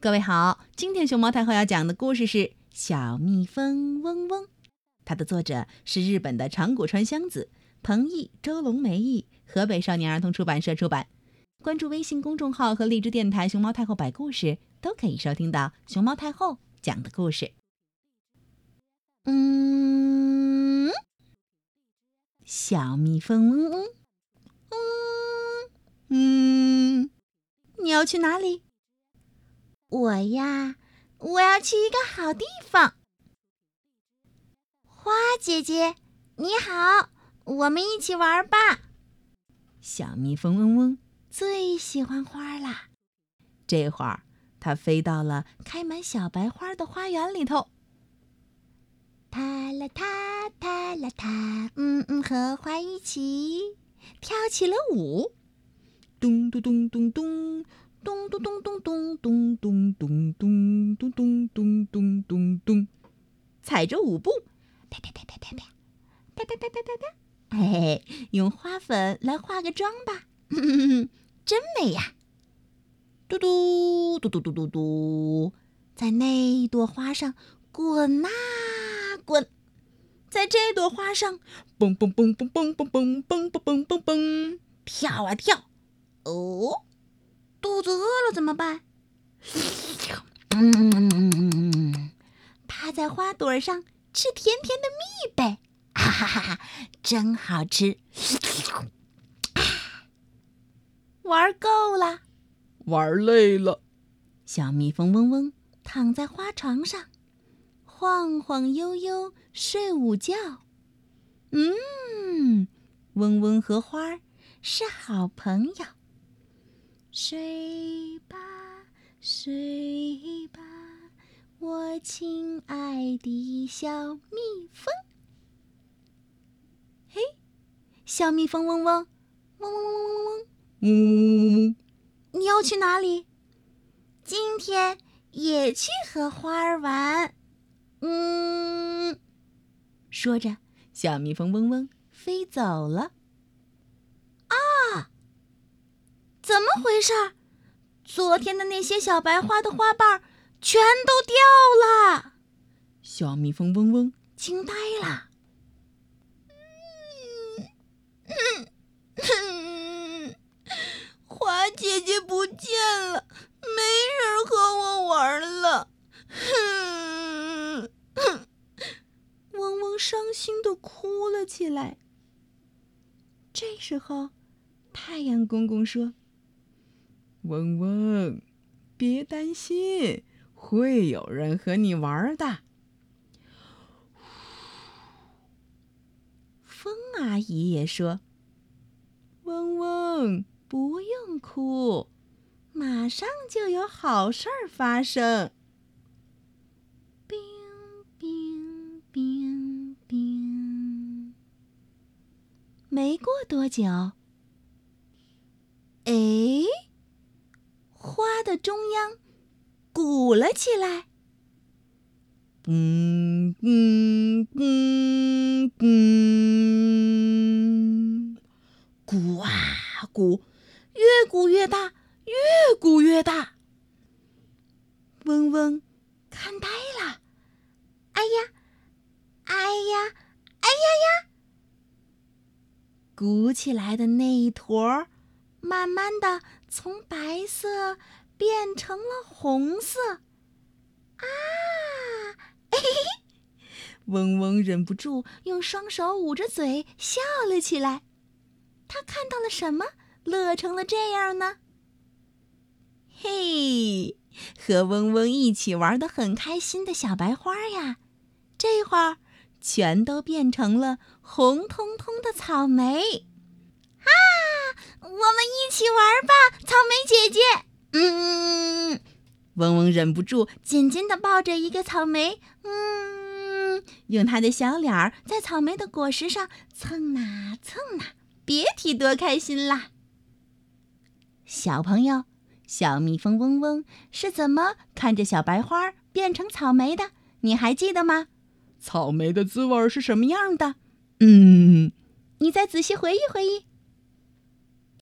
各位好，今天熊猫太后要讲的故事是《小蜜蜂嗡嗡》，它的作者是日本的长谷川香子，彭毅、周龙梅译，河北少年儿童出版社出版。关注微信公众号和荔枝电台“熊猫太后摆故事”，都可以收听到熊猫太后讲的故事。嗯，小蜜蜂嗡嗡，嗯嗯，你要去哪里？我呀，我要去一个好地方。花姐姐，你好，我们一起玩吧。小蜜蜂嗡嗡最喜欢花啦。这会儿，它飞到了开满小白花的花园里头。它啦它，它啦它，嗯嗯，和花一起跳起了舞。咚咚咚咚咚。咚咚咚咚咚咚咚咚咚咚咚咚咚咚咚，踩着舞步，啪啪啪啪啪啪，啪啪啪啪啪啪，嘿嘿，用花粉来化个妆吧，真美呀！嘟嘟嘟嘟嘟嘟嘟，在那朵花上滚啊滚，在这朵花上蹦蹦蹦蹦蹦蹦蹦蹦蹦蹦蹦蹦，跳啊跳，哦。肚子饿了怎么办？嗯，趴在花朵上吃甜甜的蜜呗，哈哈哈哈，真好吃！玩够了，玩累了，小蜜蜂嗡嗡躺在花床上，晃晃悠悠睡午觉。嗯，嗡嗡和花儿是好朋友。睡吧，睡吧，我亲爱的小蜜蜂。嘿，小蜜蜂嗡嗡，嗡嗡嗡嗡嗡嗡，嗡嗡嗡，你要去哪里？今天也去和花儿玩。嗯，说着，小蜜蜂嗡嗡飞走了。怎么回事？昨天的那些小白花的花瓣全都掉了。小蜜蜂嗡嗡惊呆了。花姐姐不见了，没人和我玩了。嗡嗡伤心的哭了起来。这时候，太阳公公说。嗡嗡，别担心，会有人和你玩的。风阿姨也说：“嗡嗡，不用哭，马上就有好事儿发生。”冰冰冰冰，没过多久，哎。的中央鼓了起来，嗯嗯嗯嗯，鼓啊鼓，越鼓越大，越鼓越大。嗡嗡看呆了，哎呀，哎呀，哎呀呀！鼓起来的那一坨，慢慢的。从白色变成了红色，啊！嘿嘿，嗡嗡忍不住用双手捂着嘴笑了起来。他看到了什么，乐成了这样呢？嘿，和嗡嗡一起玩的很开心的小白花呀，这会儿全都变成了红彤彤的草莓。啊我们一起玩吧，草莓姐姐。嗯，嗡嗡忍不住紧紧地抱着一个草莓，嗯，用它的小脸儿在草莓的果实上蹭啊蹭啊，别提多开心啦。小朋友，小蜜蜂嗡嗡是怎么看着小白花变成草莓的？你还记得吗？草莓的滋味是什么样的？嗯，你再仔细回忆回忆。